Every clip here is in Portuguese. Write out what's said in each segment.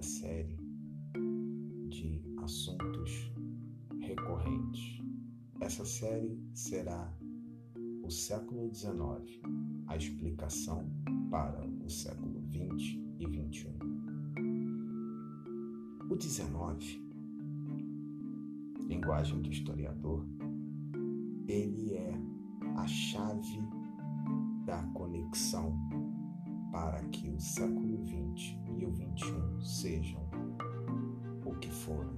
uma série de assuntos recorrentes. Essa série será o século XIX, a explicação para o século XX e XXI. O XIX, linguagem do historiador, ele é a chave da conexão para que o século e o XXI sejam o que foram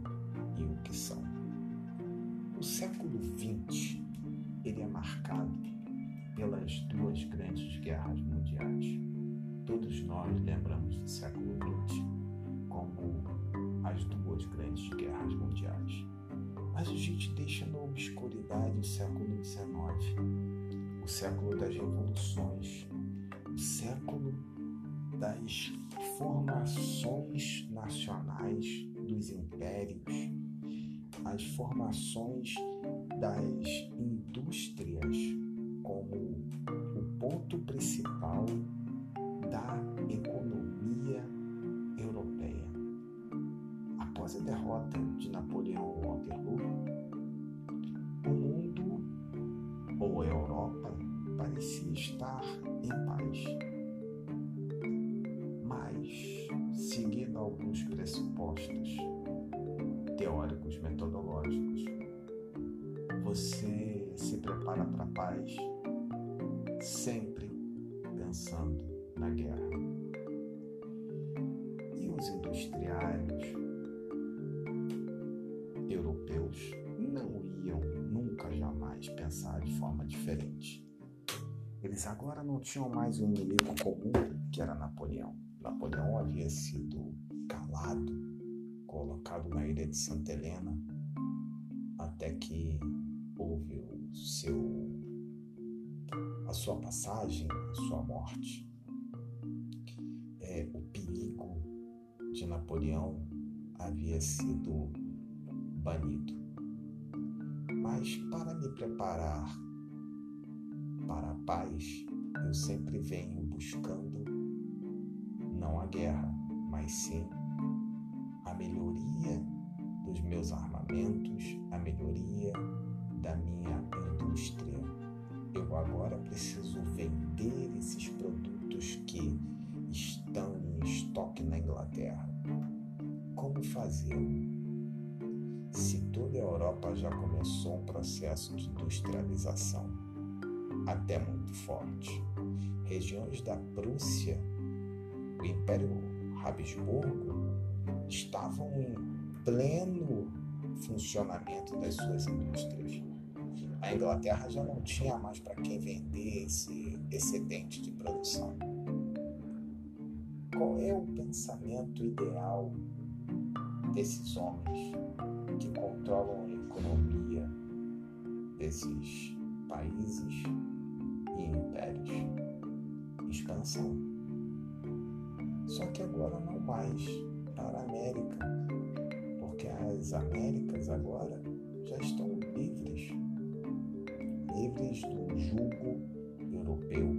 e o que são. O século XX ele é marcado pelas duas grandes guerras mundiais. Todos nós lembramos do século XX como as duas grandes guerras mundiais. Mas a gente deixa na obscuridade o século XIX, o século das revoluções, o século das formações nacionais dos impérios, as formações das indústrias como o ponto principal da economia europeia. Após a derrota de Napoleão Waterloo, o mundo ou a Europa parecia estar em paz seguindo alguns pressupostos teóricos, metodológicos, você se prepara para a paz sempre pensando na guerra. E os industriários europeus não iam nunca jamais pensar de forma diferente. Eles agora não tinham mais um inimigo comum que era Napoleão Napoleão havia sido calado, colocado na ilha de Santa Helena, até que houve o seu a sua passagem, a sua morte. É, o perigo de Napoleão havia sido banido. Mas para me preparar para a paz, eu sempre venho buscando não a guerra, mas sim a melhoria dos meus armamentos, a melhoria da minha indústria. Eu agora preciso vender esses produtos que estão em estoque na Inglaterra. Como fazê-lo? Se toda a Europa já começou um processo de industrialização, até muito forte, regiões da Prússia o Império Habsburgo estavam em pleno funcionamento das suas indústrias. A Inglaterra já não tinha mais para quem vender esse excedente de produção. Qual é o pensamento ideal desses homens que controlam a economia desses países e impérios? Expansão só que agora não mais para a América, porque as Américas agora já estão livres, livres do jugo europeu.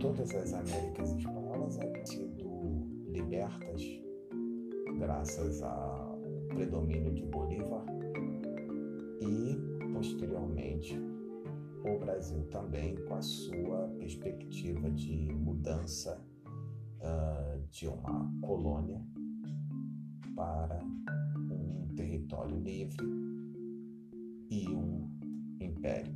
Todas as Américas espanholas haviam sido libertas graças ao predomínio de Bolívar e, posteriormente, o Brasil também com a sua perspectiva de mudança uh, de uma colônia para um território livre e um império.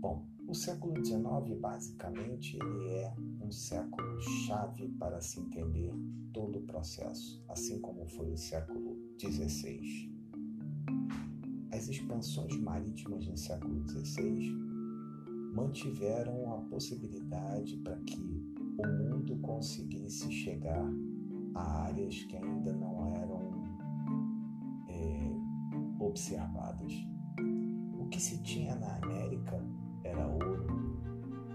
Bom, o século XIX basicamente ele é um século chave para se entender todo o processo, assim como foi o século XVI. As expansões marítimas no século XVI mantiveram a possibilidade para que o mundo conseguisse chegar a áreas que ainda não eram é, observadas. O que se tinha na América era ouro,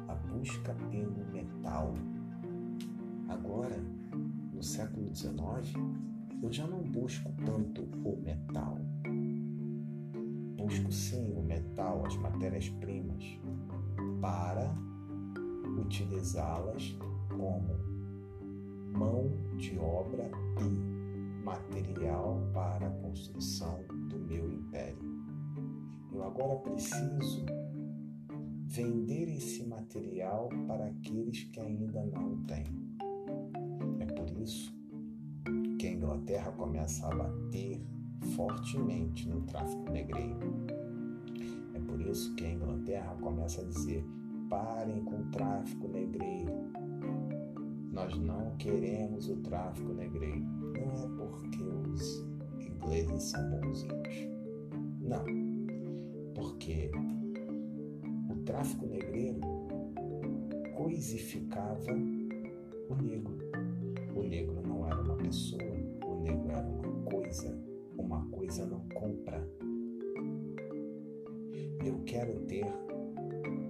a busca pelo metal. Agora, no século XIX, eu já não busco tanto o metal busco sim o metal, as matérias-primas, para utilizá-las como mão de obra e material para a construção do meu império. Eu agora preciso vender esse material para aqueles que ainda não têm. É por isso que a Inglaterra começa a bater fortemente no tráfico negreiro. É por isso que a Inglaterra começa a dizer: parem com o tráfico negreiro. Nós não queremos o tráfico negreiro. Não é porque os ingleses são bonzinhos. Não. Porque o tráfico negreiro coisificava o negro. O negro não era uma pessoa, o negro era uma coisa. Uma coisa não compra. Eu quero ter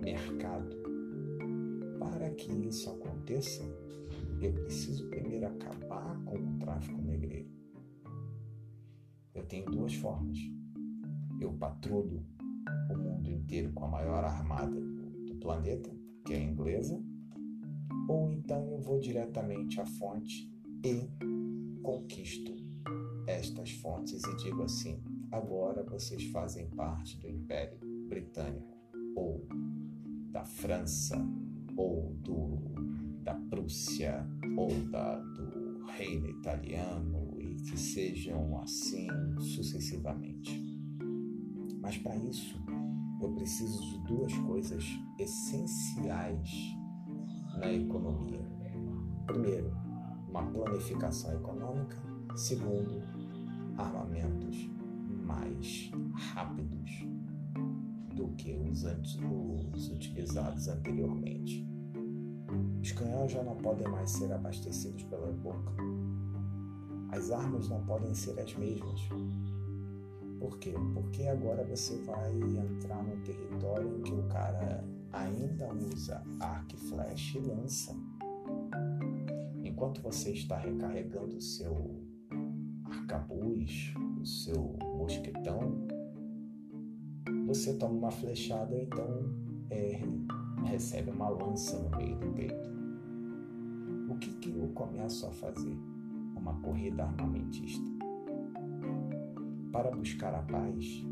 mercado. Para que isso aconteça, eu preciso primeiro acabar com o tráfico negreiro. Eu tenho duas formas. Eu patrulho o mundo inteiro com a maior armada do planeta, que é a inglesa, ou então eu vou diretamente à fonte e conquisto estas fontes e digo assim: agora vocês fazem parte do Império Britânico ou da França ou do, da Prússia ou da, do reino italiano e que sejam assim sucessivamente. Mas para isso eu preciso de duas coisas essenciais na economia. Primeiro, uma planificação econômica. Segundo, armamentos mais rápidos do que os, os utilizados anteriormente. Os canhões já não podem mais ser abastecidos pela boca. As armas não podem ser as mesmas. Por quê? Porque agora você vai entrar num território em que o cara ainda usa arco e flecha e lança. Enquanto você está recarregando o seu arcabuz, o seu mosquetão, você toma uma flechada, então é, recebe uma lança no meio do peito. O que, que eu começo a fazer? Uma corrida armamentista. Para buscar a paz,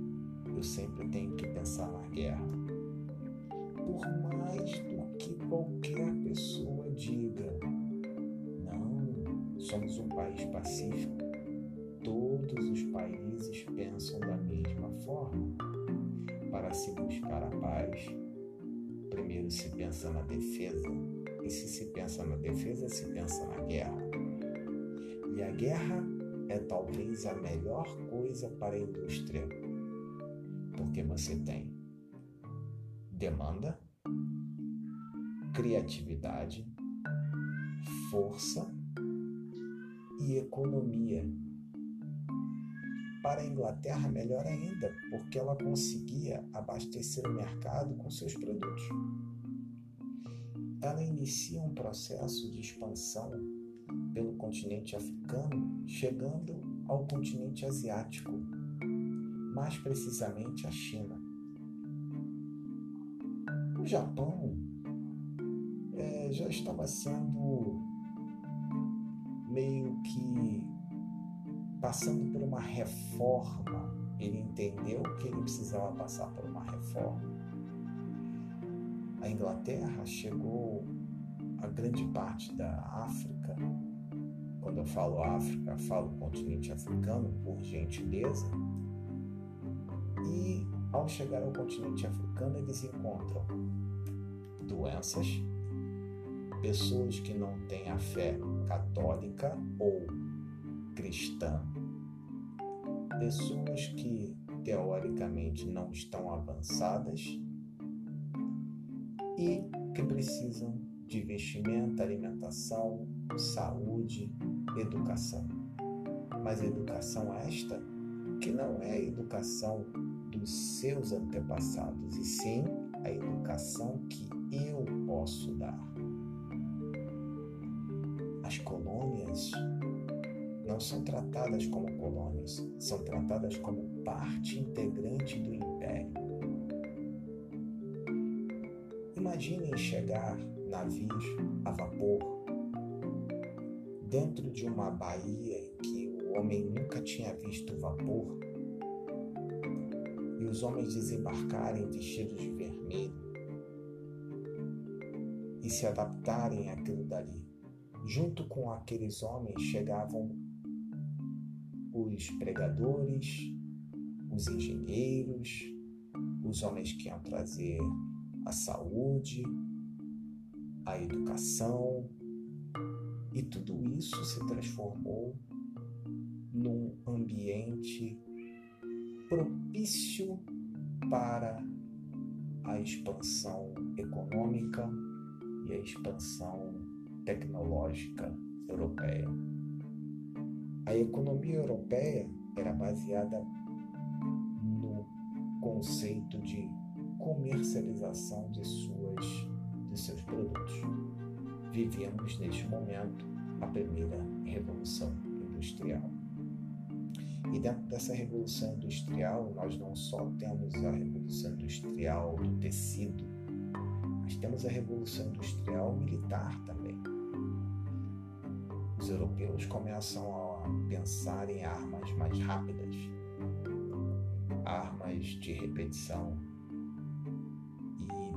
eu sempre tenho que pensar na guerra. Por mais do que qualquer pessoa diga, não, somos um país pacífico. Pensa na defesa, e se se pensa na defesa, se pensa na guerra. E a guerra é talvez a melhor coisa para a indústria, porque você tem demanda, criatividade, força e economia para a Inglaterra, melhor ainda, porque ela conseguia abastecer o mercado com seus produtos. Ela inicia um processo de expansão pelo continente africano, chegando ao continente asiático, mais precisamente a China. O Japão é, já estava sendo meio que passando por uma reforma. Ele entendeu que ele precisava passar por uma reforma. A Inglaterra chegou a grande parte da África. Quando eu falo África, falo continente africano, por gentileza. E ao chegar ao continente africano, eles encontram doenças, pessoas que não têm a fé católica ou cristã pessoas que teoricamente não estão avançadas e que precisam de investimento, alimentação, saúde, educação. Mas educação esta que não é a educação dos seus antepassados, e sim a educação que eu posso dar. As colônias não são tratadas como colônias, são tratadas como parte integrante do império. Imaginem chegar navios a vapor dentro de uma baía em que o homem nunca tinha visto vapor, e os homens desembarcarem vestidos de vermelho e se adaptarem àquilo dali. Junto com aqueles homens chegavam os pregadores, os engenheiros, os homens que iam trazer a saúde, a educação, e tudo isso se transformou num ambiente propício para a expansão econômica e a expansão tecnológica europeia. A economia europeia era baseada no conceito de comercialização de, suas, de seus produtos. Vivíamos neste momento a primeira revolução industrial. E dentro dessa revolução industrial, nós não só temos a revolução industrial do tecido, mas temos a revolução industrial militar também. Os europeus começam a pensar em armas mais rápidas, armas de repetição.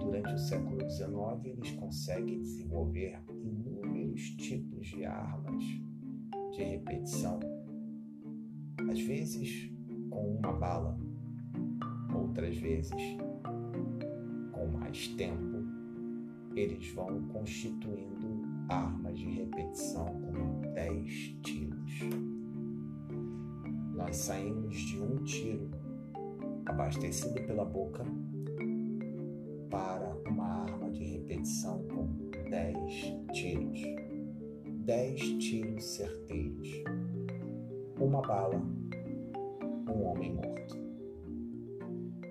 Durante o século XIX eles conseguem desenvolver inúmeros tipos de armas de repetição, às vezes com uma bala, outras vezes com mais tempo eles vão constituindo armas de repetição com 10 tiros. Nós saímos de um tiro abastecido pela boca 10 tiros. 10 tiros certeiros. Uma bala, um homem morto.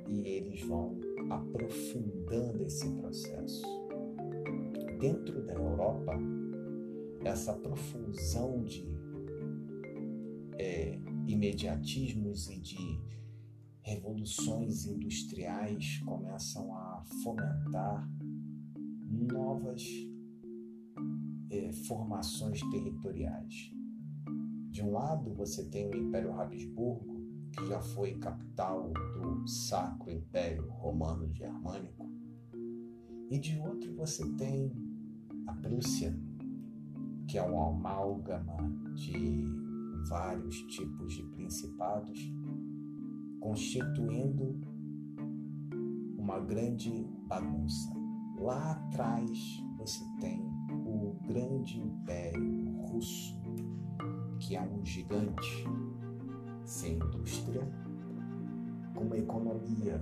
E eles vão aprofundando esse processo dentro da Europa, essa profusão de é, imediatismos e de revoluções industriais começam a fomentar novas é, formações territoriais. De um lado, você tem o Império Habsburgo, que já foi capital do Sacro Império Romano Germânico, e de outro, você tem a Prússia, que é um amálgama de vários tipos de principados, constituindo uma grande bagunça. Lá atrás você tem o grande império russo, que é um gigante sem indústria, com uma economia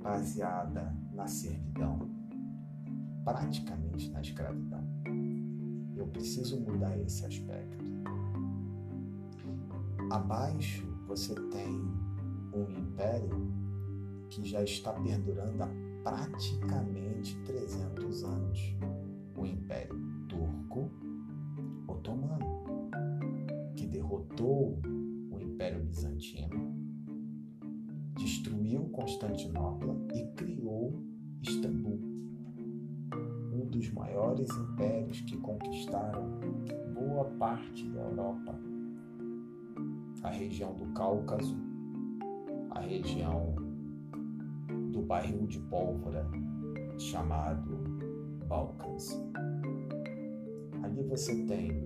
baseada na servidão praticamente na escravidão. Eu preciso mudar esse aspecto. Abaixo você tem um império que já está perdurando há praticamente 300 anos. O Império Turco Otomano, que derrotou o Império Bizantino, destruiu Constantinopla e criou Istambul dos maiores impérios que conquistaram boa parte da Europa, a região do Cáucaso, a região do barril de pólvora chamado Balcãs. Ali você tem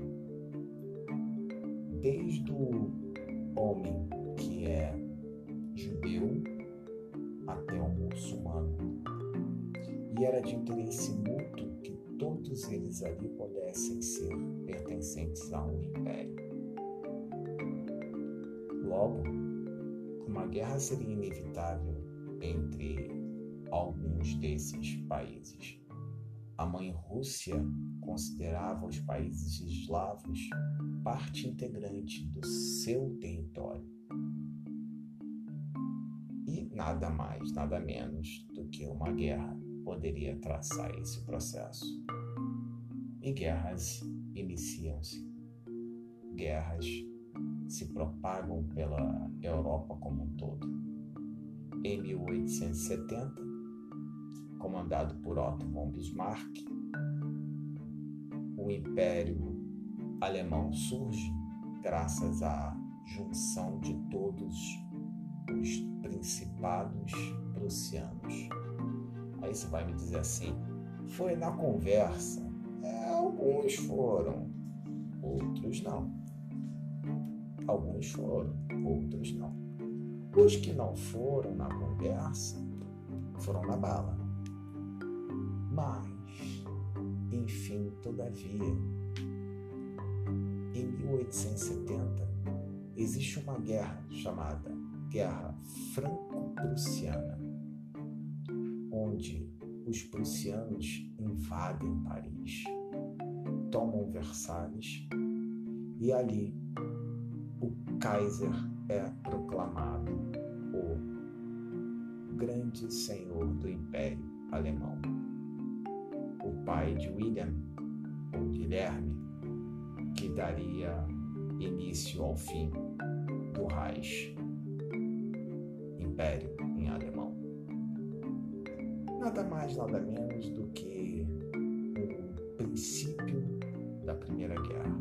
desde o homem que é judeu até o muçulmano. E era de interesse mútuo todos eles ali pudessem ser pertencentes a um império. Logo, uma guerra seria inevitável entre alguns desses países. A mãe Rússia considerava os países eslavos parte integrante do seu território. E nada mais, nada menos do que uma guerra poderia traçar esse processo. E guerras iniciam-se. Guerras se propagam pela Europa como um todo. Em 1870, comandado por Otto von Bismarck, o Império alemão surge graças à junção de todos os principados prussianos. Aí você vai me dizer assim: foi na conversa. É, alguns foram, outros não. Alguns foram, outros não. Os que não foram na conversa foram na bala. Mas, enfim, todavia, em 1870 existe uma guerra chamada Guerra Franco-Prussiana, onde os prussianos invadem Paris, tomam Versalhes e ali Kaiser é proclamado o grande senhor do Império Alemão. O pai de William, ou Guilherme, que daria início ao fim do Reich, Império em alemão. Nada mais, nada menos do que o princípio da Primeira Guerra.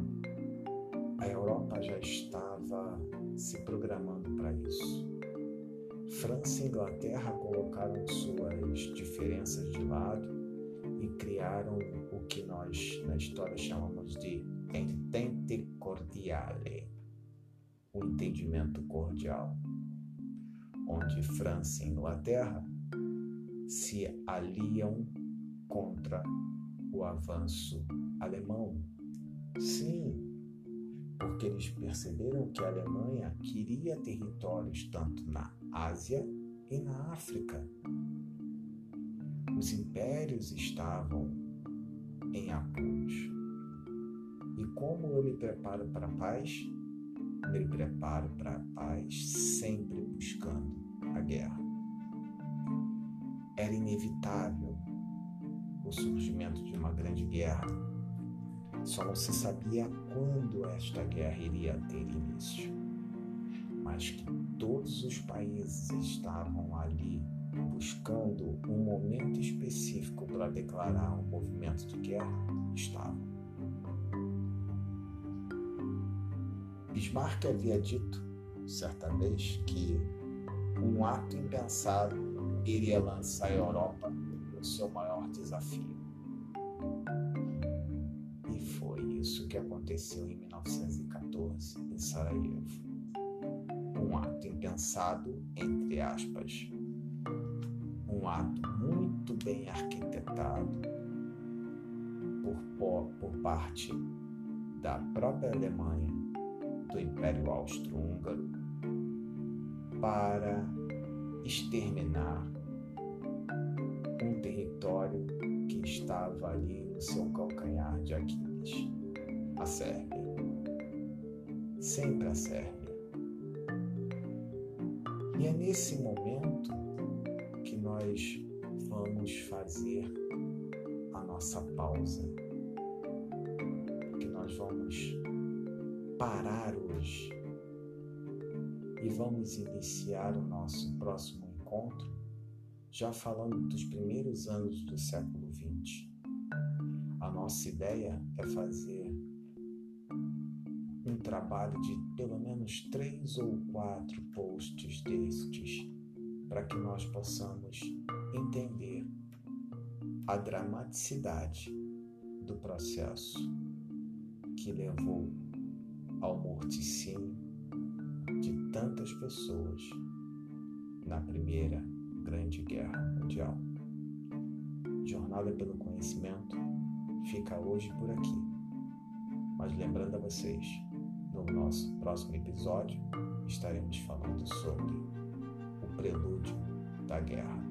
A Europa já estava se programando para isso. França e Inglaterra colocaram suas diferenças de lado e criaram o que nós na história chamamos de entente cordiale, o entendimento cordial, onde França e Inglaterra se aliam contra o avanço alemão. Sim, porque eles perceberam que a Alemanha queria territórios tanto na Ásia e na África. Os impérios estavam em apuros. E como eu me preparo para a paz? Me preparo para a paz sempre buscando a guerra. Era inevitável o surgimento de uma grande guerra. Só não se sabia quando esta guerra iria ter início. Mas que todos os países estavam ali buscando um momento específico para declarar um movimento de guerra, estavam. Bismarck havia dito, certa vez, que um ato impensado iria lançar a Europa no seu maior desafio. Foi isso que aconteceu em 1914, em Sarajevo. Um ato impensado, entre aspas. Um ato muito bem arquitetado por, por parte da própria Alemanha do Império Austro-Húngaro para exterminar um território que estava ali no seu calcanhar de Aquiles, a Sérvia. Sempre a Sérvia. E é nesse momento que nós vamos fazer a nossa pausa, que nós vamos parar hoje e vamos iniciar o nosso próximo encontro já falando dos primeiros anos do século nossa ideia é fazer um trabalho de pelo menos três ou quatro posts destes para que nós possamos entender a dramaticidade do processo que levou ao morticínio de tantas pessoas na Primeira Grande Guerra Mundial. Jornada pelo Conhecimento fica hoje por aqui. Mas lembrando a vocês, no nosso próximo episódio estaremos falando sobre o prelúdio da guerra.